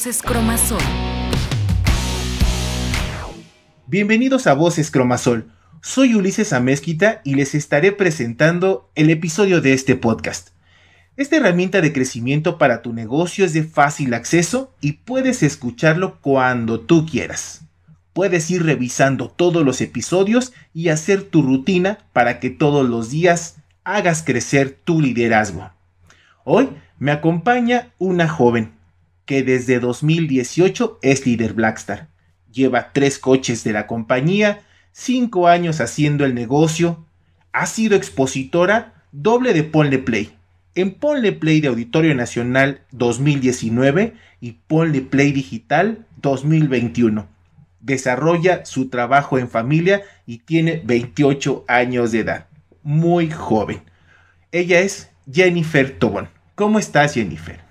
Voces Cromasol. Bienvenidos a Voces Cromasol. Soy Ulises Amezquita y les estaré presentando el episodio de este podcast. Esta herramienta de crecimiento para tu negocio es de fácil acceso y puedes escucharlo cuando tú quieras. Puedes ir revisando todos los episodios y hacer tu rutina para que todos los días hagas crecer tu liderazgo. Hoy me acompaña una joven que desde 2018 es líder Blackstar. Lleva tres coches de la compañía, cinco años haciendo el negocio, ha sido expositora doble de Ponle Play. En Ponle Play de Auditorio Nacional 2019 y Ponle Play Digital 2021. Desarrolla su trabajo en familia y tiene 28 años de edad. Muy joven. Ella es Jennifer Tobón. ¿Cómo estás, Jennifer?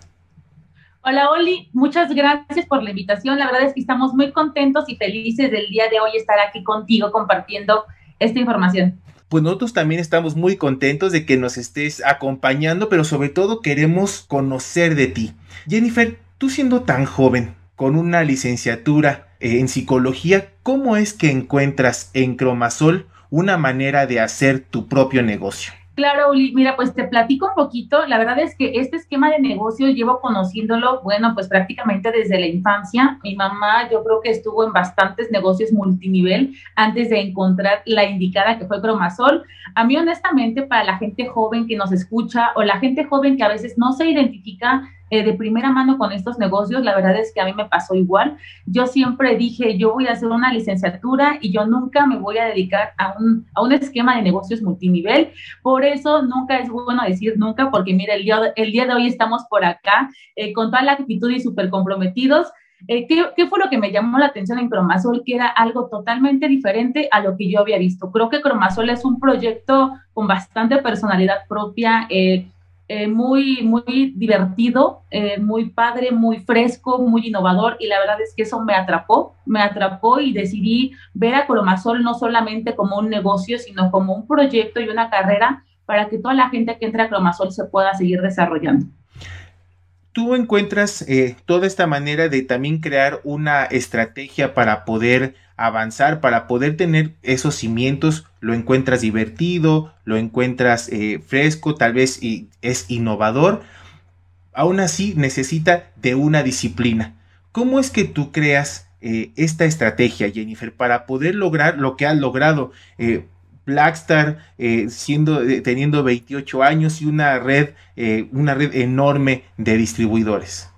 Hola Oli, muchas gracias por la invitación. La verdad es que estamos muy contentos y felices del día de hoy estar aquí contigo compartiendo esta información. Pues nosotros también estamos muy contentos de que nos estés acompañando, pero sobre todo queremos conocer de ti. Jennifer, tú siendo tan joven, con una licenciatura eh, en psicología, ¿cómo es que encuentras en Cromasol una manera de hacer tu propio negocio? Claro, Uli, mira, pues te platico un poquito. La verdad es que este esquema de negocio llevo conociéndolo, bueno, pues prácticamente desde la infancia. Mi mamá yo creo que estuvo en bastantes negocios multinivel antes de encontrar la indicada que fue Cromasol. A mí honestamente, para la gente joven que nos escucha o la gente joven que a veces no se identifica eh, de primera mano con estos negocios, la verdad es que a mí me pasó igual. Yo siempre dije, yo voy a hacer una licenciatura y yo nunca me voy a dedicar a un, a un esquema de negocios multinivel. Por eso nunca es bueno decir nunca, porque mira, el día, el día de hoy estamos por acá eh, con toda la actitud y súper comprometidos. Eh, ¿qué, ¿qué, fue lo que me llamó la atención en Cromasol? Que era algo totalmente diferente a lo que yo había visto. Creo que Cromasol es un proyecto con bastante personalidad propia. Eh, eh, muy, muy divertido, eh, muy padre, muy fresco, muy innovador y la verdad es que eso me atrapó, me atrapó y decidí ver a Colomasol no solamente como un negocio, sino como un proyecto y una carrera para que toda la gente que entra a Colomasol se pueda seguir desarrollando. Tú encuentras eh, toda esta manera de también crear una estrategia para poder avanzar, para poder tener esos cimientos, lo encuentras divertido, lo encuentras eh, fresco, tal vez y es innovador, aún así necesita de una disciplina. ¿Cómo es que tú creas eh, esta estrategia, Jennifer, para poder lograr lo que has logrado? Eh, Blackstar siendo, teniendo 28 años y una red, una red enorme de distribuidores.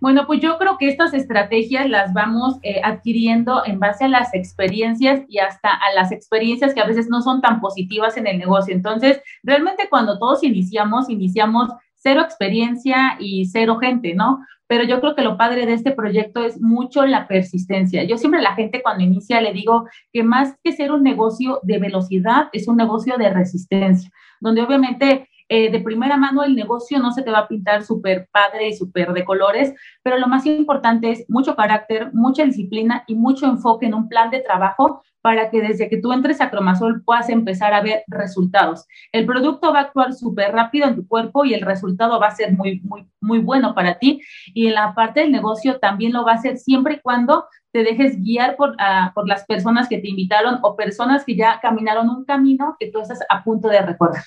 Bueno, pues yo creo que estas estrategias las vamos eh, adquiriendo en base a las experiencias y hasta a las experiencias que a veces no son tan positivas en el negocio. Entonces, realmente cuando todos iniciamos, iniciamos cero experiencia y cero gente, ¿no? Pero yo creo que lo padre de este proyecto es mucho la persistencia. Yo siempre a la gente cuando inicia le digo que más que ser un negocio de velocidad, es un negocio de resistencia, donde obviamente eh, de primera mano el negocio no se te va a pintar súper padre y súper de colores, pero lo más importante es mucho carácter, mucha disciplina y mucho enfoque en un plan de trabajo para que desde que tú entres a Cromasol puedas empezar a ver resultados. El producto va a actuar súper rápido en tu cuerpo y el resultado va a ser muy, muy, muy bueno para ti. Y en la parte del negocio también lo va a hacer siempre y cuando te dejes guiar por, uh, por las personas que te invitaron o personas que ya caminaron un camino que tú estás a punto de recorrer.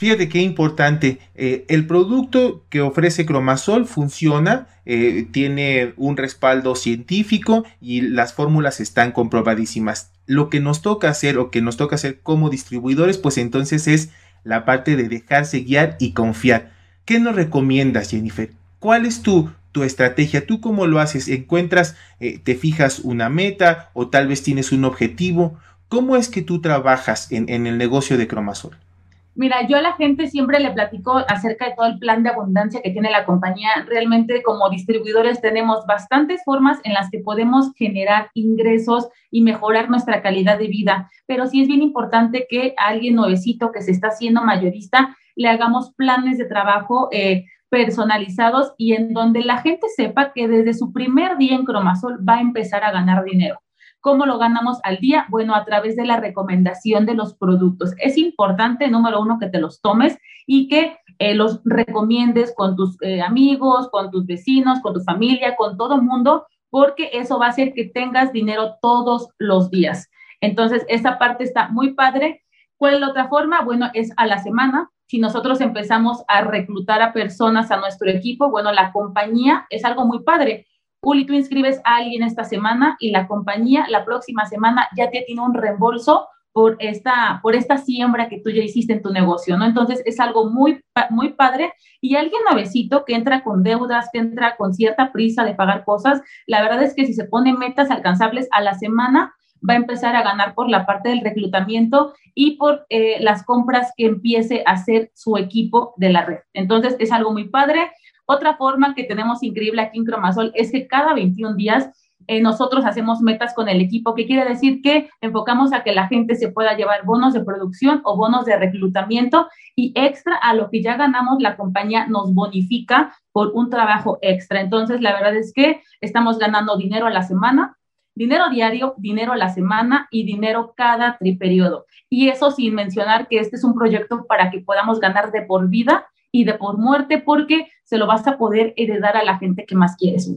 Fíjate qué importante. Eh, el producto que ofrece Cromasol funciona, eh, tiene un respaldo científico y las fórmulas están comprobadísimas. Lo que nos toca hacer o que nos toca hacer como distribuidores, pues entonces es la parte de dejarse guiar y confiar. ¿Qué nos recomiendas, Jennifer? ¿Cuál es tu, tu estrategia? ¿Tú cómo lo haces? ¿Encuentras, eh, te fijas una meta o tal vez tienes un objetivo? ¿Cómo es que tú trabajas en, en el negocio de Cromasol? Mira, yo a la gente siempre le platico acerca de todo el plan de abundancia que tiene la compañía. Realmente como distribuidores tenemos bastantes formas en las que podemos generar ingresos y mejorar nuestra calidad de vida, pero sí es bien importante que a alguien nuevecito que se está haciendo mayorista le hagamos planes de trabajo eh, personalizados y en donde la gente sepa que desde su primer día en Cromasol va a empezar a ganar dinero ¿Cómo lo ganamos al día? Bueno, a través de la recomendación de los productos. Es importante, número uno, que te los tomes y que eh, los recomiendes con tus eh, amigos, con tus vecinos, con tu familia, con todo el mundo, porque eso va a hacer que tengas dinero todos los días. Entonces, esa parte está muy padre. ¿Cuál es la otra forma? Bueno, es a la semana. Si nosotros empezamos a reclutar a personas a nuestro equipo, bueno, la compañía es algo muy padre. Uli, tú inscribes a alguien esta semana y la compañía la próxima semana ya te tiene un reembolso por esta, por esta siembra que tú ya hiciste en tu negocio, ¿no? Entonces es algo muy, muy padre y alguien nuevecito que entra con deudas, que entra con cierta prisa de pagar cosas, la verdad es que si se pone metas alcanzables a la semana, va a empezar a ganar por la parte del reclutamiento y por eh, las compras que empiece a hacer su equipo de la red. Entonces es algo muy padre. Otra forma que tenemos increíble aquí en Cromasol es que cada 21 días eh, nosotros hacemos metas con el equipo, que quiere decir que enfocamos a que la gente se pueda llevar bonos de producción o bonos de reclutamiento y extra a lo que ya ganamos, la compañía nos bonifica por un trabajo extra. Entonces, la verdad es que estamos ganando dinero a la semana, dinero diario, dinero a la semana y dinero cada triperiodo. Y eso sin mencionar que este es un proyecto para que podamos ganar de por vida y de por muerte porque se lo vas a poder heredar a la gente que más quieres.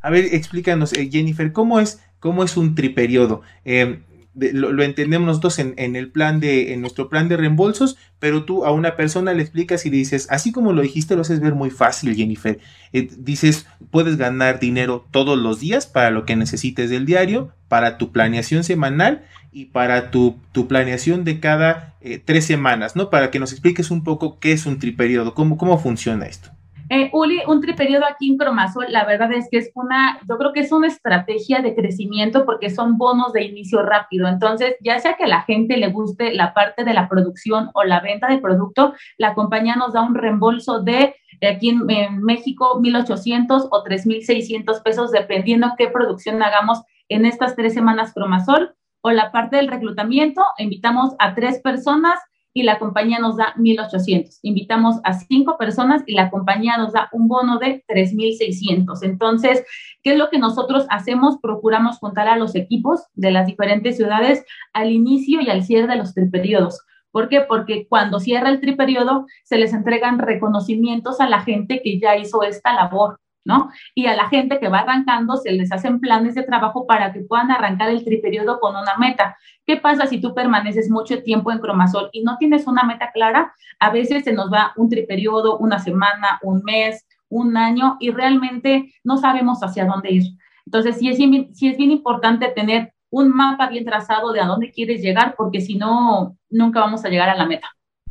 A ver, explícanos, eh, Jennifer, ¿cómo es, cómo es un triperiodo? Eh, lo, entendemos nosotros en, el plan de, en nuestro plan de reembolsos, pero tú a una persona le explicas y dices, así como lo dijiste, lo haces ver muy fácil, Jennifer. Eh, dices, puedes ganar dinero todos los días para lo que necesites del diario, para tu planeación semanal y para tu, tu planeación de cada tres semanas, ¿no? Para que nos expliques un poco qué es un triperiodo, cómo, cómo funciona esto. Eh, Uli, un triperiodo aquí en Cromasol, la verdad es que es una, yo creo que es una estrategia de crecimiento porque son bonos de inicio rápido. Entonces, ya sea que a la gente le guste la parte de la producción o la venta de producto, la compañía nos da un reembolso de aquí en, en México 1.800 o 3.600 pesos, dependiendo qué producción hagamos en estas tres semanas Cromasol. O la parte del reclutamiento, invitamos a tres personas y la compañía nos da 1.800. Invitamos a cinco personas y la compañía nos da un bono de 3.600. Entonces, ¿qué es lo que nosotros hacemos? Procuramos contar a los equipos de las diferentes ciudades al inicio y al cierre de los triperiodos. ¿Por qué? Porque cuando cierra el triperiodo, se les entregan reconocimientos a la gente que ya hizo esta labor. ¿No? Y a la gente que va arrancando se les hacen planes de trabajo para que puedan arrancar el triperiodo con una meta. ¿Qué pasa si tú permaneces mucho tiempo en cromasol y no tienes una meta clara? A veces se nos va un triperiodo, una semana, un mes, un año y realmente no sabemos hacia dónde ir. Entonces, sí es, sí es bien importante tener un mapa bien trazado de a dónde quieres llegar, porque si no, nunca vamos a llegar a la meta.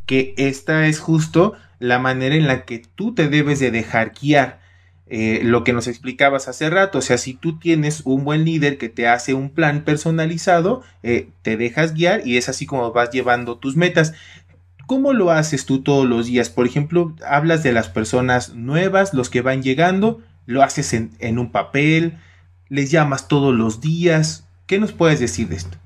Que esta es justo la manera en la que tú te debes de dejar guiar eh, lo que nos explicabas hace rato, o sea, si tú tienes un buen líder que te hace un plan personalizado, eh, te dejas guiar y es así como vas llevando tus metas. ¿Cómo lo haces tú todos los días? Por ejemplo, hablas de las personas nuevas, los que van llegando, lo haces en, un papel, les llamas todos los días. ¿Qué nos puedes decir de esto?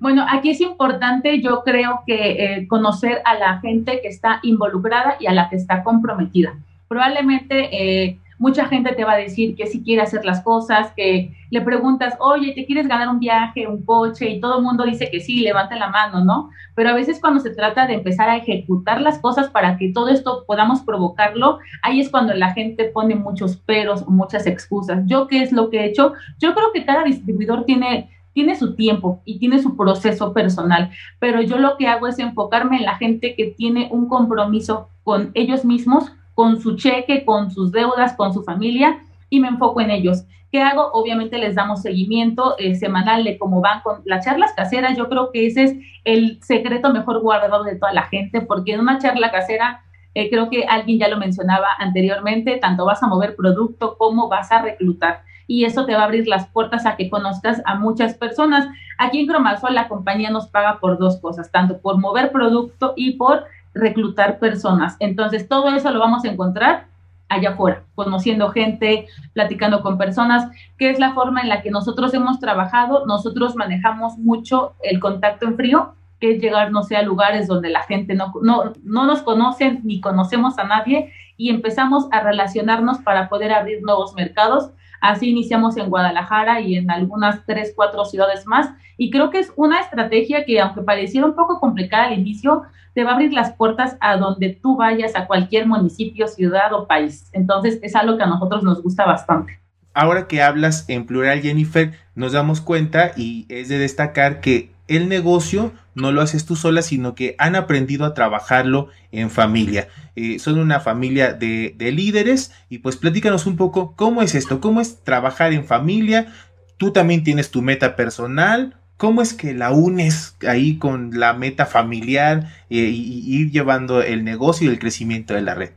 Bueno, aquí es importante, yo creo que eh, conocer a la gente que está involucrada y a la que está comprometida. Probablemente mucha gente te va a decir que si quiere hacer las cosas, que le preguntas, oye, ¿te quieres ganar un viaje, un coche? Y todo el mundo dice que sí, levanta la mano, ¿no? Pero a veces cuando se trata de empezar a ejecutar las cosas para que todo esto podamos provocarlo, ahí es cuando la gente pone muchos peros, muchas excusas. ¿Yo qué es lo que he hecho? Yo creo que cada distribuidor tiene tiene su tiempo y tiene su proceso personal, pero yo lo que hago es enfocarme en la gente que tiene un compromiso con ellos mismos, con su cheque, con sus deudas, con su familia y me enfoco en ellos. ¿Qué hago? Obviamente les damos seguimiento eh, semanal de cómo van con las charlas caseras. Yo creo que ese es el secreto mejor guardado de toda la gente, porque en una charla casera, eh, creo que alguien ya lo mencionaba anteriormente, tanto vas a mover producto como vas a reclutar. Y eso te va a abrir las puertas a que conozcas a muchas personas. Aquí en Cromasol la compañía nos paga por dos cosas, tanto por mover producto y por reclutar personas. Entonces, todo eso lo vamos a encontrar allá afuera, conociendo gente, platicando con personas, que es la forma en la que nosotros hemos trabajado. Nosotros manejamos mucho el contacto en frío, que es llegar, no sé, a lugares donde la gente no, no, no nos conoce ni conocemos a nadie y empezamos a relacionarnos para poder abrir nuevos mercados Así iniciamos en Guadalajara y en algunas tres, cuatro ciudades más. Y creo que es una estrategia que, aunque pareciera un poco complicada al inicio, te va a abrir las puertas a donde tú vayas, a cualquier municipio, ciudad o país. Entonces, es algo que a nosotros nos gusta bastante. Ahora que hablas en plural, Jennifer, nos damos cuenta y es de destacar que el negocio no lo haces tú sola, sino que han aprendido a trabajarlo en familia. Eh, son una familia de, de, líderes y pues platícanos un poco cómo es esto, cómo es trabajar en familia. Tú también tienes tu meta personal. ¿Cómo es que la unes ahí con la meta familiar y, ir llevando el negocio y el crecimiento de la red?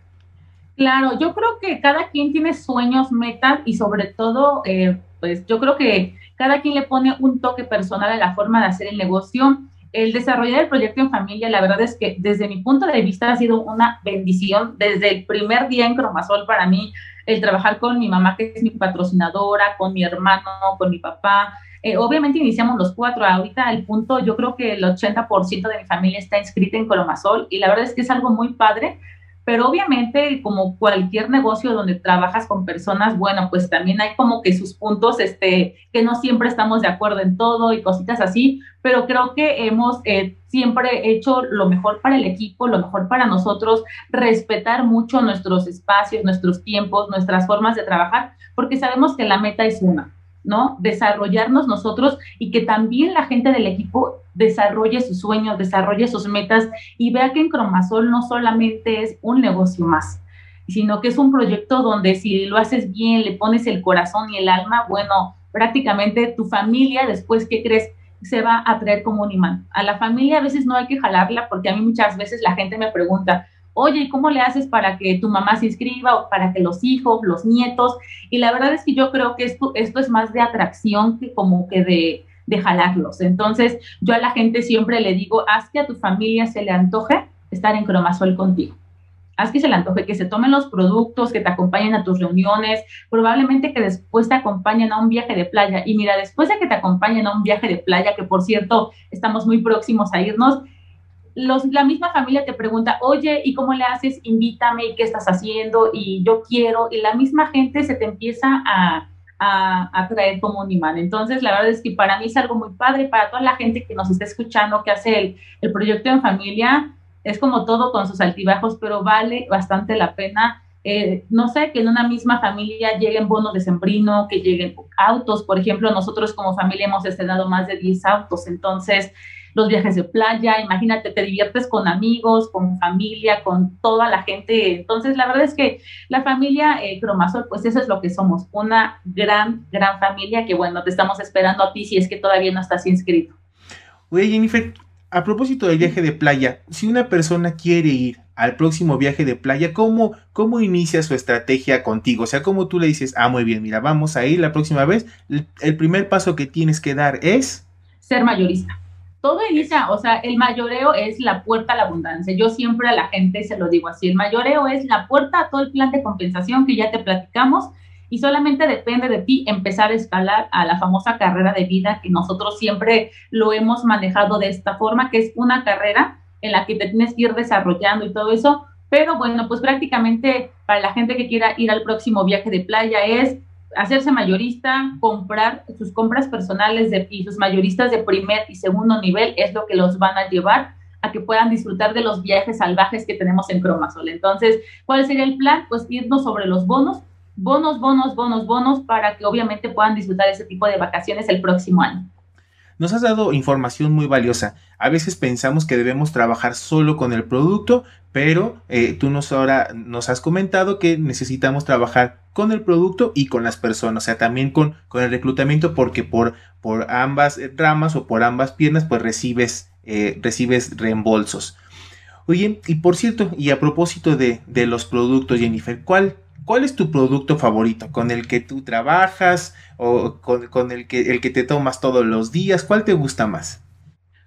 Claro, yo creo que cada quien tiene sueños, metas y sobre todo, eh, pues yo creo que cada quien le pone un toque personal a la forma de hacer el negocio. El desarrollar el proyecto en familia, la verdad es que desde mi punto de vista ha sido una bendición. Desde el primer día en Cromasol para mí, el trabajar con mi mamá, que es mi patrocinadora, con mi hermano, con mi papá. Eh, obviamente iniciamos los cuatro. Ahorita al punto, yo creo que el 80% de mi familia está inscrita en Cromasol y la verdad es que es algo muy padre pero obviamente como cualquier negocio donde trabajas con personas, bueno, pues también hay como que sus puntos, este, que no siempre estamos de acuerdo en todo y cositas así, pero creo que hemos eh, siempre hecho lo mejor para el equipo, lo mejor para nosotros, respetar mucho nuestros espacios, nuestros tiempos, nuestras formas de trabajar, porque sabemos que la meta es una, ¿no? Desarrollarnos nosotros y que también la gente del equipo desarrolle sus sueños, desarrolle sus metas y vea que en Cromasol no solamente es un negocio más, sino que es un proyecto donde si lo haces bien, le pones el corazón y el alma, bueno, prácticamente tu familia después, ¿qué crees? se va a traer como un imán. A la familia a veces no hay que jalarla porque a mí muchas veces la gente me pregunta, oye, ¿cómo le haces para que tu mamá se inscriba o para que los hijos, los nietos? Y la verdad es que yo creo que esto, esto es más de atracción que como que de, de jalarlos. Entonces, yo a la gente siempre le digo, haz que a tu familia se le antoje estar en Cromasol contigo. Haz que se le antoje, que se tomen los productos, que te acompañen a tus reuniones, probablemente que después te acompañen a un viaje de playa. Y mira, después de que te acompañen a un viaje de playa, que por cierto estamos muy próximos a irnos, los, la misma familia te pregunta, oye, ¿y cómo le haces? Invítame, ¿y qué estás haciendo? Y yo quiero, y la misma gente se te empieza a, a, traer como un imán. Entonces, la verdad es que para mí es algo muy padre, para toda la gente que nos está escuchando, que hace el, el proyecto en familia, es como todo con sus altibajos, pero vale bastante la pena. Eh, no sé, que en una misma familia lleguen bonos de sembrino, que lleguen autos. Por ejemplo, nosotros como familia hemos estrenado más de 10 autos. Entonces, los viajes de playa, imagínate, te diviertes con amigos, con familia, con toda la gente. Entonces, la verdad es que la familia eh, Cromasol, pues eso es lo que somos, una gran, gran familia que, bueno, te estamos esperando a ti si es que todavía no estás inscrito. Oye, Jennifer, a propósito del viaje de playa, si una persona quiere ir al próximo viaje de playa, ¿cómo, ¿cómo inicia su estrategia contigo? O sea, ¿cómo tú le dices, ah, muy bien, mira, vamos a ir la próxima vez? el primer paso que tienes que dar es... Ser mayorista todo inicia, o sea, el mayoreo es la puerta a la abundancia. Yo siempre a la gente se lo digo así, el mayoreo es la puerta a todo el plan de compensación que ya te platicamos y solamente depende de ti empezar a escalar a la famosa carrera de vida que nosotros siempre lo hemos manejado de esta forma, que es una carrera en la que te tienes que ir desarrollando y todo eso. Pero bueno, pues prácticamente para la gente que quiera ir al próximo viaje de playa es hacerse mayorista, comprar sus compras personales de, y sus mayoristas de primer y segundo nivel es lo que los van a llevar a que puedan disfrutar de los viajes salvajes que tenemos en Cromasol. Entonces, ¿cuál sería el plan? Pues irnos sobre los bonos, bonos, bonos, bonos, bonos, para que obviamente puedan disfrutar ese tipo de vacaciones el próximo año. Nos has dado información muy valiosa. A veces pensamos que debemos trabajar solo con el producto, pero eh, tú nos ahora nos has comentado que necesitamos trabajar con el producto y con las personas, o sea, también con, con el reclutamiento, porque por, por ambas ramas o por ambas piernas, pues recibes, eh, recibes reembolsos. Oye, y por cierto, y a propósito de, de los productos, Jennifer, ¿cuál, ¿cuál es tu producto favorito? ¿Con el que tú trabajas o con, el, que, el que te tomas todos los días? ¿Cuál te gusta más?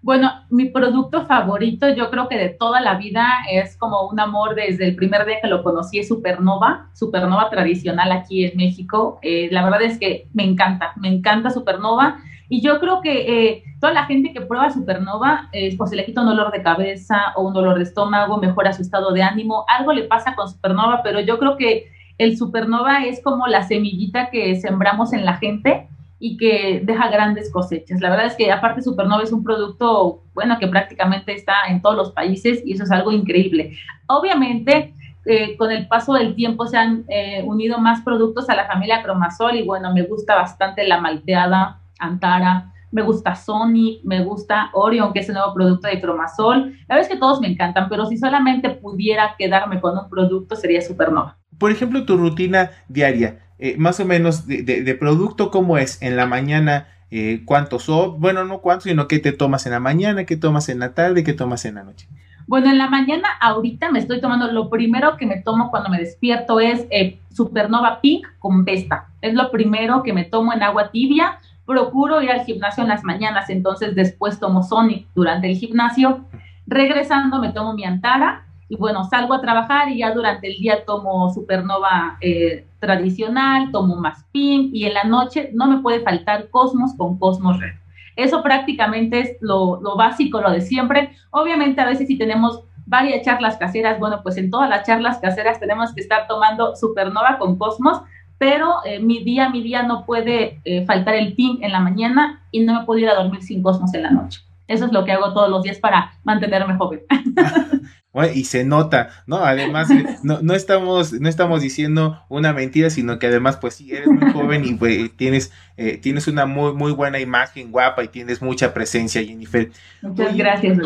Bueno, mi producto favorito, yo creo que de toda la vida es como un amor desde el primer día que lo conocí, es Supernova, Supernova tradicional aquí en México. Eh, la verdad es que me encanta, me encanta Supernova. Y yo creo que eh, toda la gente que prueba Supernova, eh, pues se le quita un dolor de cabeza o un dolor de estómago, mejora su estado de ánimo, algo le pasa con Supernova, pero yo creo que el supernova es como la semillita que sembramos en la gente y que deja grandes cosechas. La verdad es que aparte Supernova es un producto, bueno, que prácticamente está en todos los países y eso es algo increíble. Obviamente, eh, con el paso del tiempo se han eh, unido más productos a la familia Cromasol y bueno, me gusta bastante la malteada, Antara, me gusta Sony, me gusta Orion, que es el nuevo producto de Cromasol. La verdad es que todos me encantan, pero si solamente pudiera quedarme con un producto sería Supernova. Por ejemplo, tu rutina diaria, eh, más o menos de, producto, ¿cómo es? En la mañana, eh, ¿cuántos son? Bueno, no cuántos, sino qué te tomas en la mañana, qué tomas en la tarde, qué tomas en la noche. Bueno, en la mañana ahorita me estoy tomando, lo primero que me tomo cuando me despierto es eh, Supernova Pink con Vesta. Es lo primero que me tomo en agua tibia. Procuro ir al gimnasio en las mañanas, entonces después tomo Sonic durante el gimnasio. Regresando me tomo mi Antara y bueno, salgo a trabajar y ya durante el día tomo Supernova eh, tradicional, tomo más Pink y en la noche no me puede faltar Cosmos con Cosmos Red. Eso prácticamente es lo, lo básico, lo de siempre. Obviamente a veces si tenemos varias charlas caseras, bueno, pues en todas las charlas caseras tenemos que estar tomando Supernova con Cosmos, pero eh, mi día, mi día no puede eh, faltar el pink en la mañana y no me puedo ir a dormir sin Cosmos en la noche. Eso es lo que hago todos los días para mantenerme joven. y se nota, ¿no? Además, eh, no, no, estamos, no estamos diciendo una mentira, sino que además, pues sí, eres muy joven y pues, tienes, eh, tienes una muy, muy buena imagen, guapa, y tienes mucha presencia, Jennifer. Muchas gracias.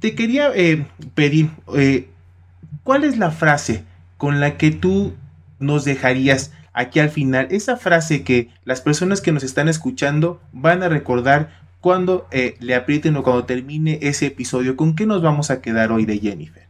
Te quería eh, pedir, ¿cuál es la frase con la que tú nos dejarías aquí al final? Esa frase que las personas que nos están escuchando van a recordar cuando le aprieten o cuando termine ese episodio, ¿con qué nos vamos a quedar hoy de Jennifer?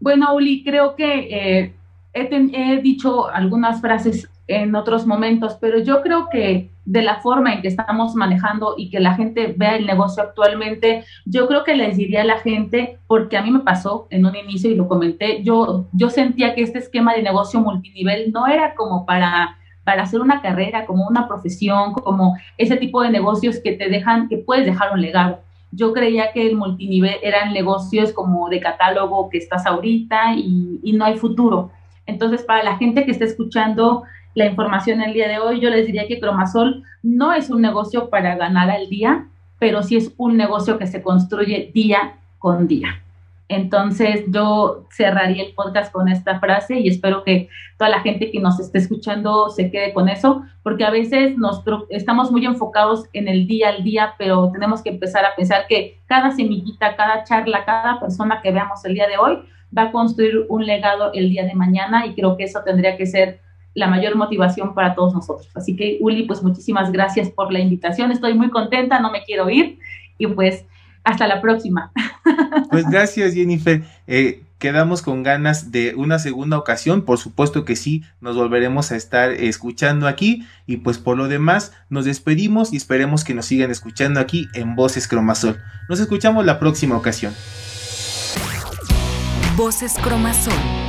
Bueno, Uli, creo que eh, he, dicho algunas frases en otros momentos, pero yo creo que de la forma en que estamos manejando y que la gente vea el negocio actualmente, yo creo que les diría a la gente, porque a mí me pasó en un inicio y lo comenté, yo, yo sentía que este esquema de negocio multinivel no era como para para hacer una carrera, como una profesión, como ese tipo de negocios que te dejan, que puedes dejar un legado yo creía que el multinivel eran negocios como de catálogo que estás ahorita y, no hay futuro. Entonces, para la gente que está escuchando la información el día de hoy, yo les diría que Cromasol no es un negocio para ganar al día, pero sí es un negocio que se construye día con día. Entonces yo cerraría el podcast con esta frase y espero que toda la gente que nos esté escuchando se quede con eso, porque a veces nos estamos muy enfocados en el día al día, pero tenemos que empezar a pensar que cada semillita, cada charla, cada persona que veamos el día de hoy va a construir un legado el día de mañana y creo que eso tendría que ser la mayor motivación para todos nosotros. Así que Uli, pues muchísimas gracias por la invitación, estoy muy contenta, no me quiero ir y pues hasta la próxima. Pues gracias, Jennifer. Eh, quedamos con ganas de una segunda ocasión. Por supuesto que sí, nos volveremos a estar escuchando aquí. Y pues por lo demás, nos despedimos y esperemos que nos sigan escuchando aquí en Voces Cromasol. Nos escuchamos la próxima ocasión. Voces Cromasol